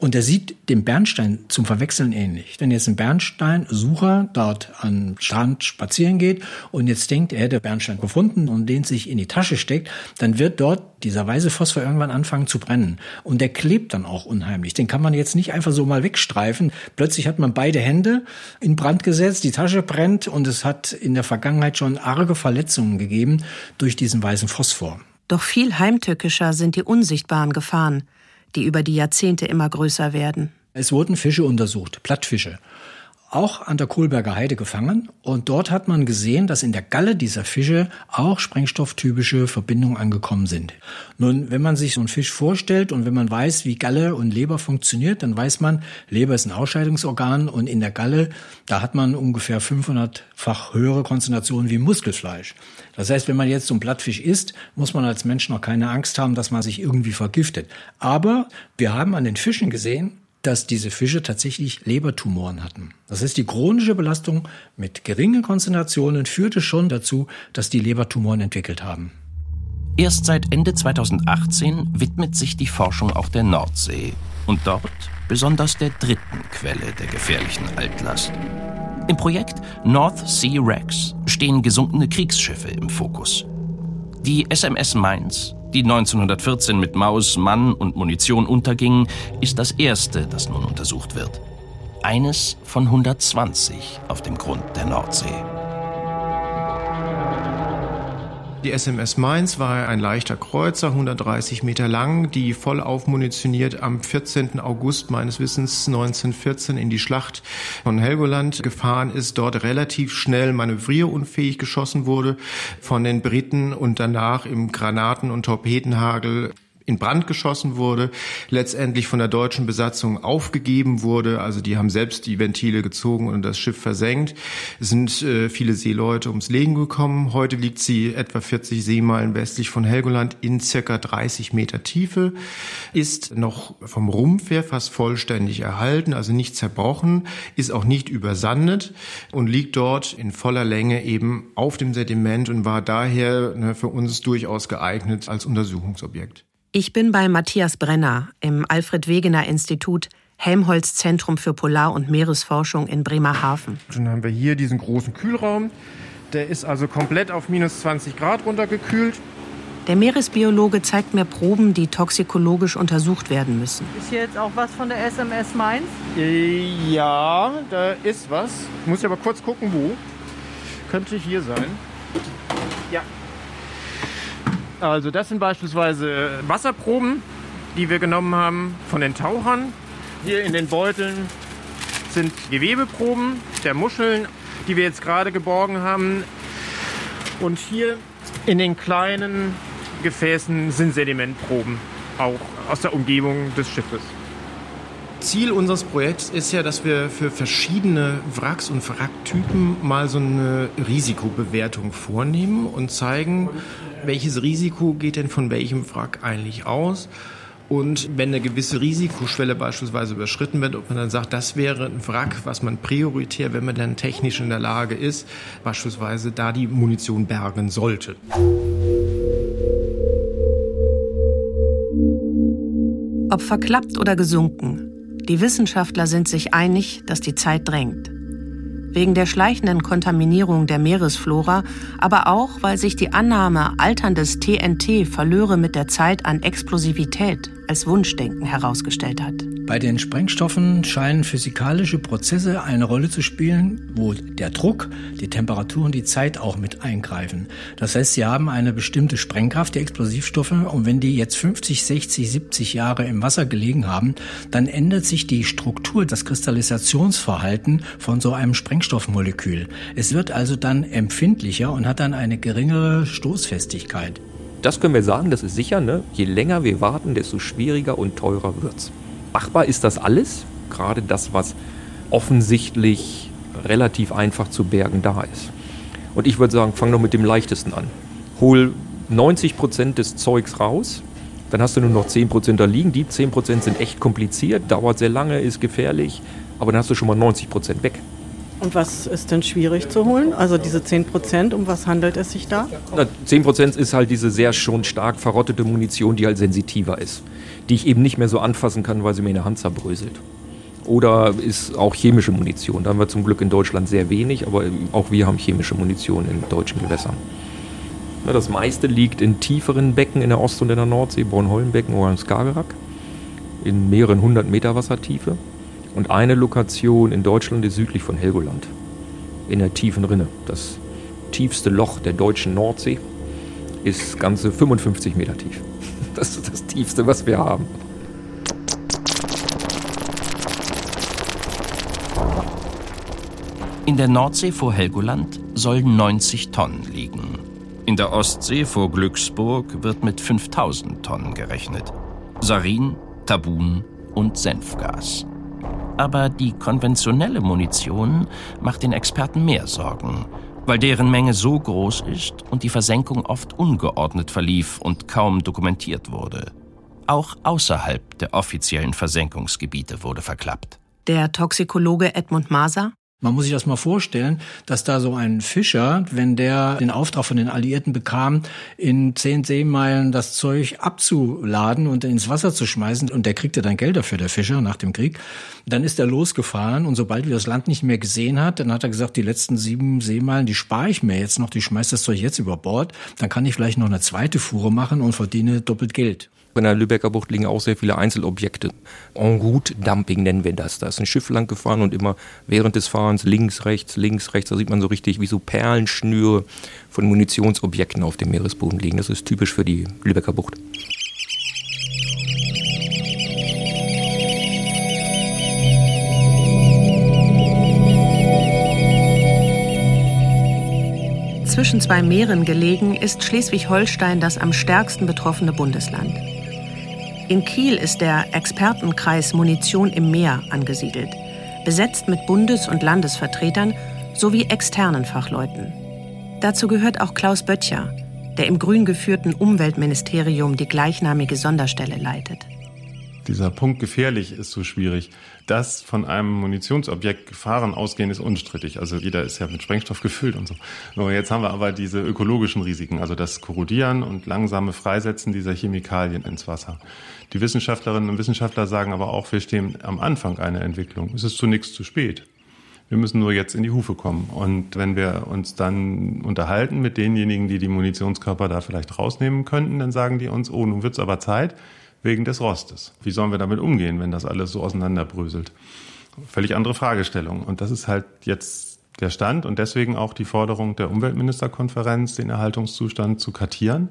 Und er sieht dem Bernstein zum Verwechseln ähnlich. Wenn jetzt ein Bernsteinsucher dort am Strand spazieren geht und jetzt denkt, er hätte Bernstein gefunden und den sich in die Tasche steckt, dann wird dort dieser weiße Phosphor irgendwann anfangen zu brennen. Und der klebt dann auch unheimlich. Den kann man jetzt nicht einfach so mal wegstreifen. Plötzlich hat man beide Hände in Brand gesetzt, die Tasche brennt und es hat in der Vergangenheit schon arge Verletzungen gegeben durch diesen weißen Phosphor. Doch viel heimtückischer sind die unsichtbaren Gefahren die über die Jahrzehnte immer größer werden. Es wurden Fische untersucht, Plattfische auch an der Kohlberger Heide gefangen und dort hat man gesehen, dass in der Galle dieser Fische auch sprengstofftypische Verbindungen angekommen sind. Nun, wenn man sich so einen Fisch vorstellt und wenn man weiß, wie Galle und Leber funktioniert, dann weiß man, Leber ist ein Ausscheidungsorgan und in der Galle, da hat man ungefähr 500-fach höhere Konzentrationen wie Muskelfleisch. Das heißt, wenn man jetzt so einen Blattfisch isst, muss man als Mensch noch keine Angst haben, dass man sich irgendwie vergiftet. Aber wir haben an den Fischen gesehen, dass diese Fische tatsächlich Lebertumoren hatten. Das heißt, die chronische Belastung mit geringen Konzentrationen führte schon dazu, dass die Lebertumoren entwickelt haben. Erst seit Ende 2018 widmet sich die Forschung auch der Nordsee und dort besonders der dritten Quelle der gefährlichen Altlast. Im Projekt North Sea Rex stehen gesunkene Kriegsschiffe im Fokus. Die SMS Mainz die 1914 mit Maus, Mann und Munition unterging, ist das erste, das nun untersucht wird. Eines von 120 auf dem Grund der Nordsee. Die SMS Mainz war ein leichter Kreuzer, 130 Meter lang, die voll aufmunitioniert am 14. August meines Wissens 1914 in die Schlacht von Helgoland gefahren ist, dort relativ schnell manövrierunfähig geschossen wurde von den Briten und danach im Granaten- und Torpedenhagel in Brand geschossen wurde, letztendlich von der deutschen Besatzung aufgegeben wurde. Also die haben selbst die Ventile gezogen und das Schiff versenkt. Es sind äh, viele Seeleute ums Leben gekommen. Heute liegt sie etwa 40 Seemeilen westlich von Helgoland in circa 30 Meter Tiefe, ist noch vom Rumpf her fast vollständig erhalten, also nicht zerbrochen, ist auch nicht übersandet und liegt dort in voller Länge eben auf dem Sediment und war daher ne, für uns durchaus geeignet als Untersuchungsobjekt. Ich bin bei Matthias Brenner im Alfred Wegener Institut Helmholtz Zentrum für Polar- und Meeresforschung in Bremerhaven. Dann haben wir hier diesen großen Kühlraum. Der ist also komplett auf minus 20 Grad runtergekühlt. Der Meeresbiologe zeigt mir Proben, die toxikologisch untersucht werden müssen. Ist hier jetzt auch was von der SMS Mainz? Äh, ja, da ist was. Muss ich aber kurz gucken, wo. Könnte hier sein. Also das sind beispielsweise äh, Wasserproben, die wir genommen haben von den Tauchern. Hier in den Beuteln sind Gewebeproben der Muscheln, die wir jetzt gerade geborgen haben. Und hier in den kleinen Gefäßen sind Sedimentproben, auch aus der Umgebung des Schiffes. Ziel unseres Projekts ist ja, dass wir für verschiedene Wracks und Wracktypen mal so eine Risikobewertung vornehmen und zeigen, welches Risiko geht denn von welchem Wrack eigentlich aus. Und wenn eine gewisse Risikoschwelle beispielsweise überschritten wird, ob man dann sagt, das wäre ein Wrack, was man prioritär, wenn man dann technisch in der Lage ist, beispielsweise da die Munition bergen sollte. Ob verklappt oder gesunken, die Wissenschaftler sind sich einig, dass die Zeit drängt. Wegen der schleichenden Kontaminierung der Meeresflora, aber auch, weil sich die Annahme alterndes TNT verlöre mit der Zeit an Explosivität als Wunschdenken herausgestellt hat. Bei den Sprengstoffen scheinen physikalische Prozesse eine Rolle zu spielen, wo der Druck, die Temperatur und die Zeit auch mit eingreifen. Das heißt, sie haben eine bestimmte Sprengkraft, die Explosivstoffe, und wenn die jetzt 50, 60, 70 Jahre im Wasser gelegen haben, dann ändert sich die Struktur, das Kristallisationsverhalten von so einem Sprengstoffmolekül. Es wird also dann empfindlicher und hat dann eine geringere Stoßfestigkeit. Das können wir sagen, das ist sicher. Ne? Je länger wir warten, desto schwieriger und teurer wird's. Machbar ist das alles, gerade das, was offensichtlich relativ einfach zu bergen da ist. Und ich würde sagen, fang doch mit dem leichtesten an. Hol 90 Prozent des Zeugs raus, dann hast du nur noch 10 Prozent da liegen. Die 10 Prozent sind echt kompliziert, dauert sehr lange, ist gefährlich, aber dann hast du schon mal 90 Prozent weg. Und was ist denn schwierig zu holen? Also diese 10 Prozent, um was handelt es sich da? Na, 10 Prozent ist halt diese sehr schon stark verrottete Munition, die halt sensitiver ist. Die ich eben nicht mehr so anfassen kann, weil sie mir in der Hand zerbröselt. Oder ist auch chemische Munition. Da haben wir zum Glück in Deutschland sehr wenig, aber auch wir haben chemische Munition in deutschen Gewässern. Na, das meiste liegt in tieferen Becken in der Ost- und in der Nordsee, Bornholmbecken oder im Skagerrak, in mehreren hundert Meter Wassertiefe. Und eine Lokation in Deutschland ist südlich von Helgoland, in der tiefen Rinne. Das tiefste Loch der deutschen Nordsee ist ganze 55 Meter tief. Das ist das tiefste, was wir haben. In der Nordsee vor Helgoland sollen 90 Tonnen liegen. In der Ostsee vor Glücksburg wird mit 5000 Tonnen gerechnet. Sarin, Tabun und Senfgas. Aber die konventionelle Munition macht den Experten mehr Sorgen, weil deren Menge so groß ist und die Versenkung oft ungeordnet verlief und kaum dokumentiert wurde. Auch außerhalb der offiziellen Versenkungsgebiete wurde verklappt. Der Toxikologe Edmund Maser man muss sich das mal vorstellen, dass da so ein Fischer, wenn der den Auftrag von den Alliierten bekam, in zehn Seemeilen das Zeug abzuladen und ins Wasser zu schmeißen, und der kriegte dann Geld dafür, der Fischer, nach dem Krieg, dann ist er losgefahren und sobald wir das Land nicht mehr gesehen hat, dann hat er gesagt, die letzten sieben Seemeilen, die spare ich mir jetzt noch, die schmeißt das Zeug jetzt über Bord, dann kann ich vielleicht noch eine zweite Fuhre machen und verdiene doppelt Geld. In der Lübecker Bucht liegen auch sehr viele Einzelobjekte. En route Dumping nennen wir das. Da ist ein Schiff lang gefahren und immer während des Fahrens links, rechts, links, rechts, da sieht man so richtig, wie so Perlenschnüre von Munitionsobjekten auf dem Meeresboden liegen. Das ist typisch für die Lübecker Bucht. Zwischen zwei Meeren gelegen ist Schleswig-Holstein das am stärksten betroffene Bundesland. In Kiel ist der Expertenkreis Munition im Meer angesiedelt, besetzt mit Bundes- und Landesvertretern sowie externen Fachleuten. Dazu gehört auch Klaus Böttcher, der im grün geführten Umweltministerium die gleichnamige Sonderstelle leitet. Dieser Punkt gefährlich ist so schwierig. Das von einem Munitionsobjekt Gefahren ausgehen ist unstrittig. Also jeder ist ja mit Sprengstoff gefüllt und so. Nur jetzt haben wir aber diese ökologischen Risiken, also das Korrodieren und langsame Freisetzen dieser Chemikalien ins Wasser. Die Wissenschaftlerinnen und Wissenschaftler sagen aber auch, wir stehen am Anfang einer Entwicklung. Es ist zunächst zu spät. Wir müssen nur jetzt in die Hufe kommen. Und wenn wir uns dann unterhalten mit denjenigen, die die Munitionskörper da vielleicht rausnehmen könnten, dann sagen die uns, oh, nun wird's aber Zeit wegen des Rostes. Wie sollen wir damit umgehen, wenn das alles so auseinanderbröselt? Völlig andere Fragestellung. Und das ist halt jetzt der Stand und deswegen auch die Forderung der Umweltministerkonferenz, den Erhaltungszustand zu kartieren,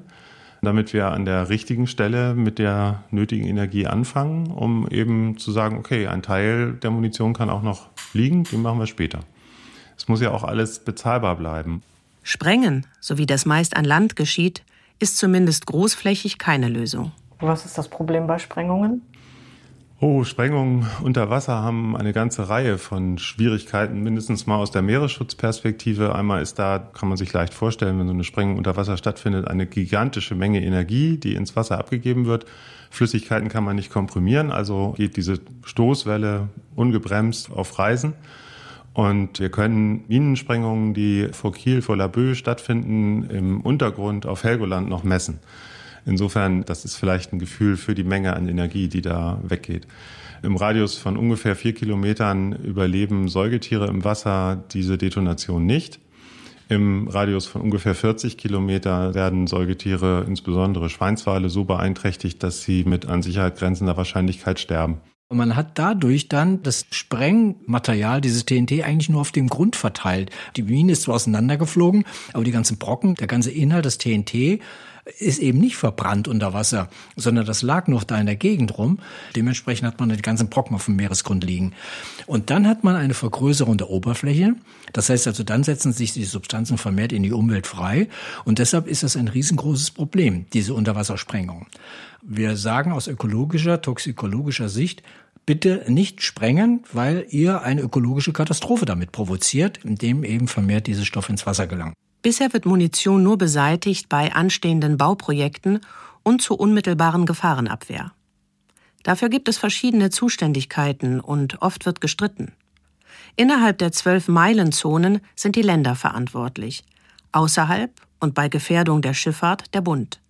damit wir an der richtigen Stelle mit der nötigen Energie anfangen, um eben zu sagen, okay, ein Teil der Munition kann auch noch liegen, den machen wir später. Es muss ja auch alles bezahlbar bleiben. Sprengen, so wie das meist an Land geschieht, ist zumindest großflächig keine Lösung. Was ist das Problem bei Sprengungen? Oh, Sprengungen unter Wasser haben eine ganze Reihe von Schwierigkeiten, mindestens mal aus der Meeresschutzperspektive. Einmal ist da, kann man sich leicht vorstellen, wenn so eine Sprengung unter Wasser stattfindet, eine gigantische Menge Energie, die ins Wasser abgegeben wird. Flüssigkeiten kann man nicht komprimieren, also geht diese Stoßwelle ungebremst auf Reisen. Und wir können Minensprengungen, die vor Kiel, vor Laboe stattfinden, im Untergrund auf Helgoland noch messen. Insofern, das ist vielleicht ein Gefühl für die Menge an Energie, die da weggeht. Im Radius von ungefähr vier Kilometern überleben Säugetiere im Wasser diese Detonation nicht. Im Radius von ungefähr 40 Kilometer werden Säugetiere, insbesondere Schweinswale, so beeinträchtigt, dass sie mit an Sicherheit grenzender Wahrscheinlichkeit sterben. Man hat dadurch dann das Sprengmaterial, dieses TNT, eigentlich nur auf dem Grund verteilt. Die Mine ist zwar auseinandergeflogen, aber die ganzen Brocken, der ganze Inhalt des TNT ist eben nicht verbrannt unter Wasser, sondern das lag noch da in der Gegend rum. Dementsprechend hat man die ganzen Brocken auf dem Meeresgrund liegen. Und dann hat man eine Vergrößerung der Oberfläche. Das heißt also, dann setzen sich die Substanzen vermehrt in die Umwelt frei. Und deshalb ist das ein riesengroßes Problem, diese Unterwassersprengung. Wir sagen aus ökologischer, toxikologischer Sicht, bitte nicht sprengen, weil ihr eine ökologische Katastrophe damit provoziert, indem eben vermehrt diese Stoffe ins Wasser gelangen. Bisher wird Munition nur beseitigt bei anstehenden Bauprojekten und zur unmittelbaren Gefahrenabwehr. Dafür gibt es verschiedene Zuständigkeiten und oft wird gestritten. Innerhalb der Zwölf-Meilen-Zonen sind die Länder verantwortlich, außerhalb und bei Gefährdung der Schifffahrt der Bund.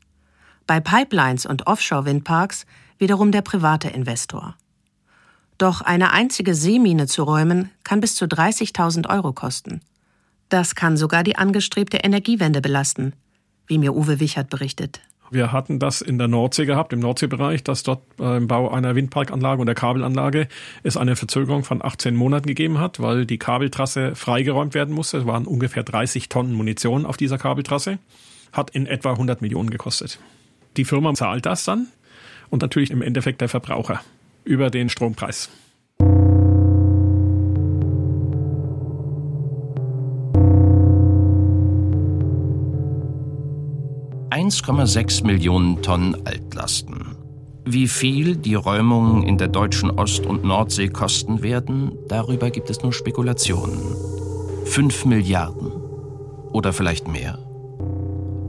Bei Pipelines und Offshore-Windparks wiederum der private Investor. Doch eine einzige Seemine zu räumen kann bis zu 30.000 Euro kosten. Das kann sogar die angestrebte Energiewende belasten, wie mir Uwe Wichert berichtet. Wir hatten das in der Nordsee gehabt, im Nordseebereich, dass dort beim Bau einer Windparkanlage und der Kabelanlage es eine Verzögerung von 18 Monaten gegeben hat, weil die Kabeltrasse freigeräumt werden musste. Es waren ungefähr 30 Tonnen Munition auf dieser Kabeltrasse. Hat in etwa 100 Millionen gekostet. Die Firma zahlt das dann und natürlich im Endeffekt der Verbraucher über den Strompreis. 1,6 Millionen Tonnen Altlasten. Wie viel die Räumungen in der deutschen Ost- und Nordsee kosten werden, darüber gibt es nur Spekulationen. 5 Milliarden? Oder vielleicht mehr?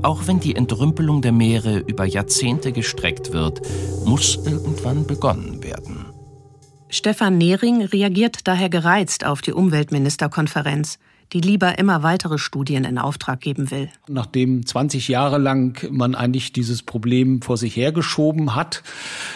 Auch wenn die Entrümpelung der Meere über Jahrzehnte gestreckt wird, muss irgendwann begonnen werden. Stefan Nehring reagiert daher gereizt auf die Umweltministerkonferenz die lieber immer weitere Studien in Auftrag geben will. Nachdem 20 Jahre lang man eigentlich dieses Problem vor sich hergeschoben hat,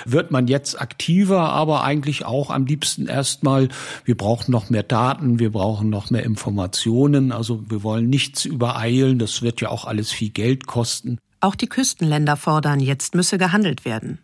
wird man jetzt aktiver, aber eigentlich auch am liebsten erstmal, wir brauchen noch mehr Daten, wir brauchen noch mehr Informationen, also wir wollen nichts übereilen, das wird ja auch alles viel Geld kosten. Auch die Küstenländer fordern, jetzt müsse gehandelt werden.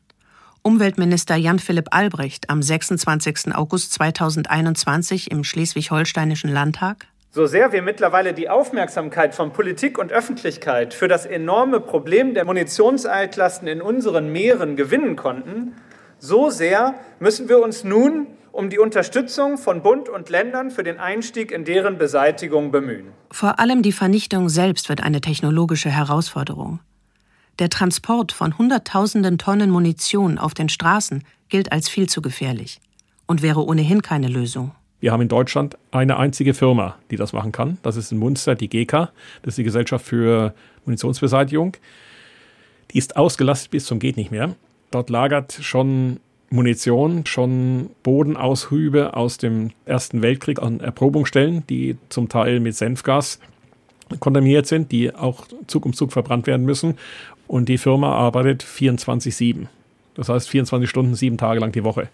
Umweltminister Jan-Philipp Albrecht am 26. August 2021 im Schleswig-Holsteinischen Landtag so sehr wir mittlerweile die Aufmerksamkeit von Politik und Öffentlichkeit für das enorme Problem der Munitionsaltlasten in unseren Meeren gewinnen konnten, so sehr müssen wir uns nun um die Unterstützung von Bund und Ländern für den Einstieg in deren Beseitigung bemühen. Vor allem die Vernichtung selbst wird eine technologische Herausforderung. Der Transport von Hunderttausenden Tonnen Munition auf den Straßen gilt als viel zu gefährlich und wäre ohnehin keine Lösung. Wir haben in Deutschland eine einzige Firma, die das machen kann. Das ist in Munster die GK. Das ist die Gesellschaft für Munitionsbeseitigung. Die ist ausgelastet bis zum geht nicht mehr. Dort lagert schon Munition, schon Bodenaushübe aus dem Ersten Weltkrieg an Erprobungsstellen, die zum Teil mit Senfgas kontaminiert sind, die auch Zug um Zug verbrannt werden müssen. Und die Firma arbeitet 24-7. Das heißt 24 Stunden, sieben Tage lang die Woche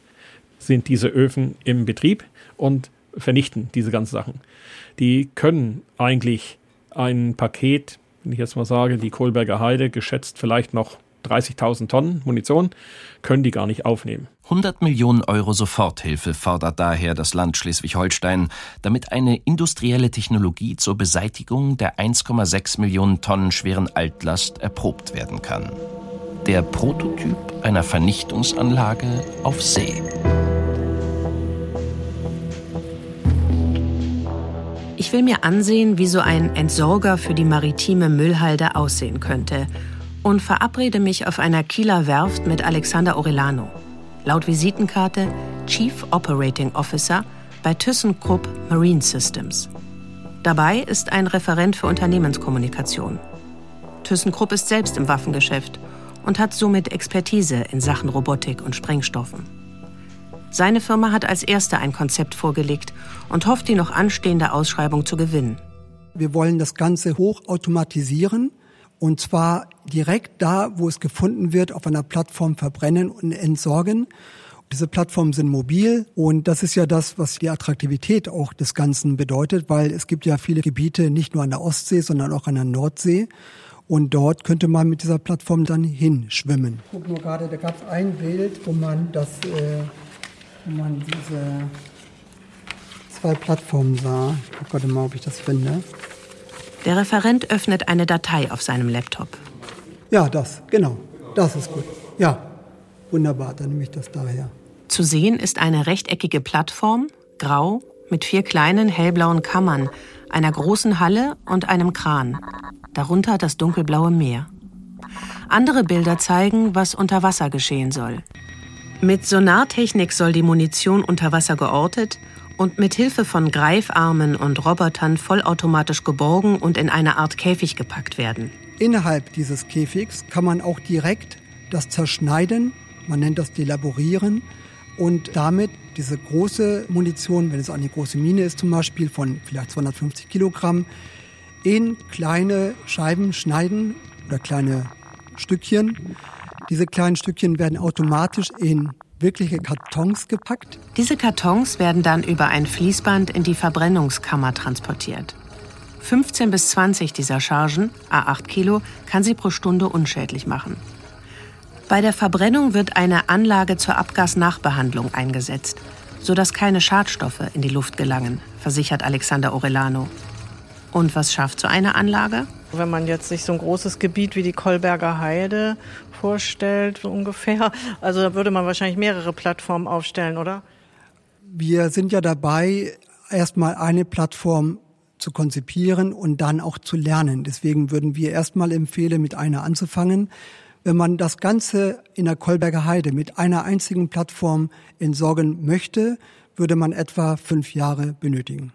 sind diese Öfen im Betrieb und vernichten diese ganzen Sachen. Die können eigentlich ein Paket, wenn ich jetzt mal sage, die Kohlberger Heide, geschätzt vielleicht noch 30.000 Tonnen Munition, können die gar nicht aufnehmen. 100 Millionen Euro Soforthilfe fordert daher das Land Schleswig-Holstein, damit eine industrielle Technologie zur Beseitigung der 1,6 Millionen Tonnen schweren Altlast erprobt werden kann. Der Prototyp einer Vernichtungsanlage auf See. Ich will mir ansehen, wie so ein Entsorger für die maritime Müllhalde aussehen könnte und verabrede mich auf einer Kieler Werft mit Alexander Orellano. Laut Visitenkarte Chief Operating Officer bei ThyssenKrupp Marine Systems. Dabei ist ein Referent für Unternehmenskommunikation. ThyssenKrupp ist selbst im Waffengeschäft und hat somit Expertise in Sachen Robotik und Sprengstoffen. Seine Firma hat als erste ein Konzept vorgelegt und hofft, die noch anstehende Ausschreibung zu gewinnen. Wir wollen das Ganze hochautomatisieren und zwar direkt da, wo es gefunden wird, auf einer Plattform verbrennen und entsorgen. Diese Plattformen sind mobil und das ist ja das, was die Attraktivität auch des Ganzen bedeutet, weil es gibt ja viele Gebiete nicht nur an der Ostsee, sondern auch an der Nordsee. Und dort könnte man mit dieser Plattform dann hinschwimmen. Ich gucke nur gerade, da gab es ein Bild, wo man das äh, wo man diese zwei Plattformen sah. Ich gucke gerade mal, ob ich das finde. Der Referent öffnet eine Datei auf seinem Laptop. Ja, das, genau. Das ist gut. Ja, wunderbar, dann nehme ich das daher. Zu sehen ist eine rechteckige Plattform, grau, mit vier kleinen hellblauen Kammern, einer großen Halle und einem Kran. Darunter das dunkelblaue Meer. Andere Bilder zeigen, was unter Wasser geschehen soll. Mit Sonartechnik soll die Munition unter Wasser geortet und mit Hilfe von Greifarmen und Robotern vollautomatisch geborgen und in eine Art Käfig gepackt werden. Innerhalb dieses Käfigs kann man auch direkt das Zerschneiden, man nennt das Delaborieren, und damit diese große Munition, wenn es eine große Mine ist zum Beispiel, von vielleicht 250 Kilogramm, in kleine Scheiben schneiden oder kleine Stückchen. Diese kleinen Stückchen werden automatisch in wirkliche Kartons gepackt. Diese Kartons werden dann über ein Fließband in die Verbrennungskammer transportiert. 15 bis 20 dieser Chargen, a 8 Kilo, kann sie pro Stunde unschädlich machen. Bei der Verbrennung wird eine Anlage zur Abgasnachbehandlung eingesetzt, sodass keine Schadstoffe in die Luft gelangen, versichert Alexander Orellano. Und was schafft so eine Anlage? Wenn man jetzt sich so ein großes Gebiet wie die Kolberger Heide vorstellt, so ungefähr, also da würde man wahrscheinlich mehrere Plattformen aufstellen, oder? Wir sind ja dabei, erstmal eine Plattform zu konzipieren und dann auch zu lernen. Deswegen würden wir erstmal empfehlen, mit einer anzufangen. Wenn man das Ganze in der Kolberger Heide mit einer einzigen Plattform entsorgen möchte, würde man etwa fünf Jahre benötigen.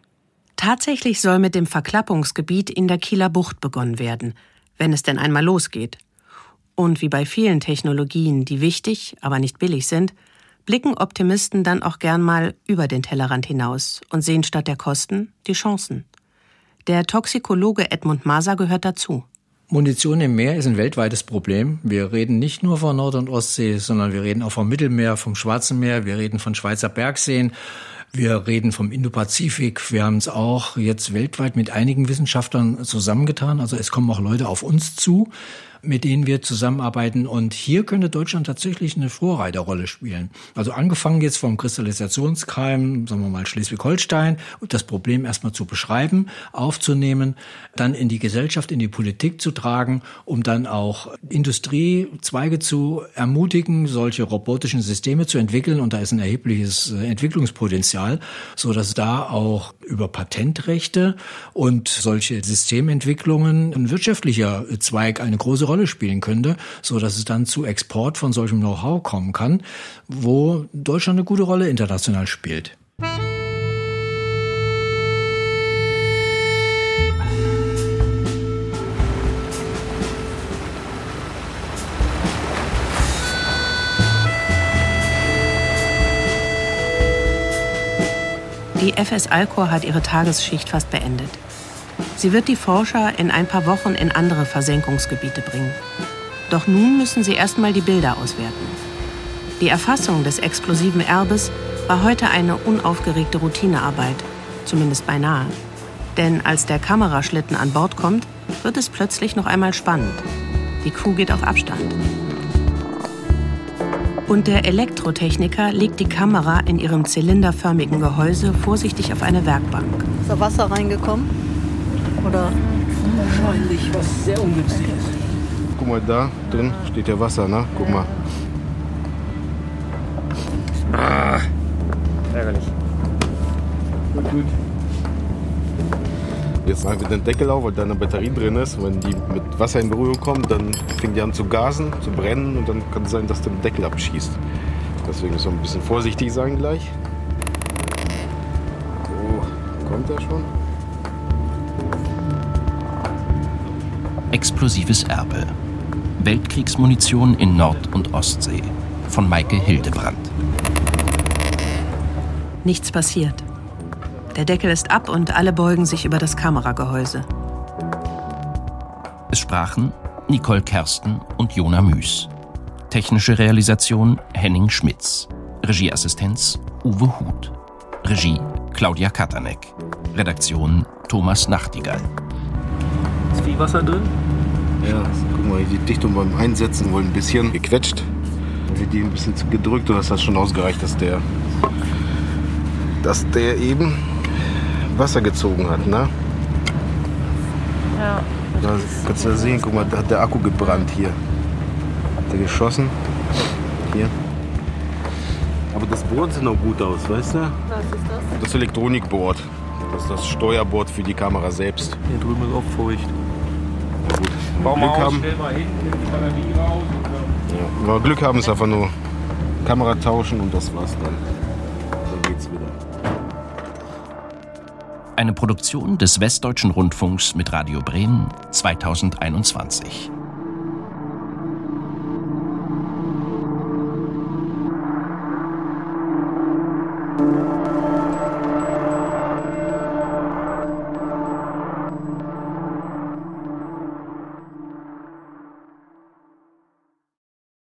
Tatsächlich soll mit dem Verklappungsgebiet in der Kieler Bucht begonnen werden, wenn es denn einmal losgeht. Und wie bei vielen Technologien, die wichtig, aber nicht billig sind, blicken Optimisten dann auch gern mal über den Tellerrand hinaus und sehen statt der Kosten die Chancen. Der Toxikologe Edmund Maser gehört dazu. Munition im Meer ist ein weltweites Problem. Wir reden nicht nur von Nord- und Ostsee, sondern wir reden auch vom Mittelmeer, vom Schwarzen Meer, wir reden von Schweizer Bergseen. Wir reden vom Indo-Pazifik. Wir haben es auch jetzt weltweit mit einigen Wissenschaftlern zusammengetan. Also es kommen auch Leute auf uns zu, mit denen wir zusammenarbeiten. Und hier könnte Deutschland tatsächlich eine Vorreiterrolle spielen. Also angefangen jetzt vom Kristallisationskeim, sagen wir mal Schleswig-Holstein, das Problem erstmal zu beschreiben, aufzunehmen, dann in die Gesellschaft, in die Politik zu tragen, um dann auch Industriezweige zu ermutigen, solche robotischen Systeme zu entwickeln. Und da ist ein erhebliches Entwicklungspotenzial, so dass da auch über Patentrechte und solche Systementwicklungen ein wirtschaftlicher Zweig eine große Rolle spielen könnte, so dass es dann zu Export von solchem Know-how kommen kann, wo Deutschland eine gute Rolle international spielt. Die FS Alcor hat ihre Tagesschicht fast beendet. Sie wird die Forscher in ein paar Wochen in andere Versenkungsgebiete bringen. Doch nun müssen sie erstmal die Bilder auswerten. Die Erfassung des explosiven Erbes war heute eine unaufgeregte Routinearbeit, zumindest beinahe. Denn als der Kameraschlitten an Bord kommt, wird es plötzlich noch einmal spannend. Die Crew geht auf Abstand. Und der Elektrotechniker legt die Kamera in ihrem zylinderförmigen Gehäuse vorsichtig auf eine Werkbank. Ist da Wasser reingekommen? Oder? Wahrscheinlich was sehr ungünstiges. Guck mal, da drin steht ja Wasser, ne? Guck mal. Ah, ärgerlich. Gut, gut. Jetzt machen wir den Deckel auf, weil da eine Batterie drin ist. Wenn die mit Wasser in Berührung kommt, dann fängt die an zu gasen, zu brennen und dann kann es sein, dass der Deckel abschießt. Deswegen müssen wir ein bisschen vorsichtig sein gleich. So, kommt er schon? Explosives Erbe. Weltkriegsmunition in Nord- und Ostsee. Von Maike Hildebrand. Nichts passiert. Der Deckel ist ab und alle beugen sich über das Kameragehäuse. Es sprachen Nicole Kersten und Jona Müß. Technische Realisation Henning Schmitz. Regieassistenz Uwe Huth. Regie Claudia Katanek. Redaktion Thomas Nachtigall. Ist viel Wasser drin? Ja, guck mal, die Dichtung beim Einsetzen wohl ein bisschen gequetscht. Sind die ein bisschen zu gedrückt und das hat schon ausgereicht, dass der, dass der eben Wasser gezogen hat, ne? Ja, Da kannst du sehen, guck mal, da hat der Akku gebrannt hier. Hat er geschossen. Hier. Aber das Board sieht noch gut aus, weißt du? Was ist das? Das Elektronikboard. Das ist das Steuerboard für die Kamera selbst. Hier drüben ist auch feucht. Na gut. Wenn wir Glück haben, mal hin, nimm die Batterie raus. ja, wenn wir Glück haben, ist einfach nur Kamera tauschen und das war's dann. Dann Eine Produktion des Westdeutschen Rundfunks mit Radio Bremen 2021. Thank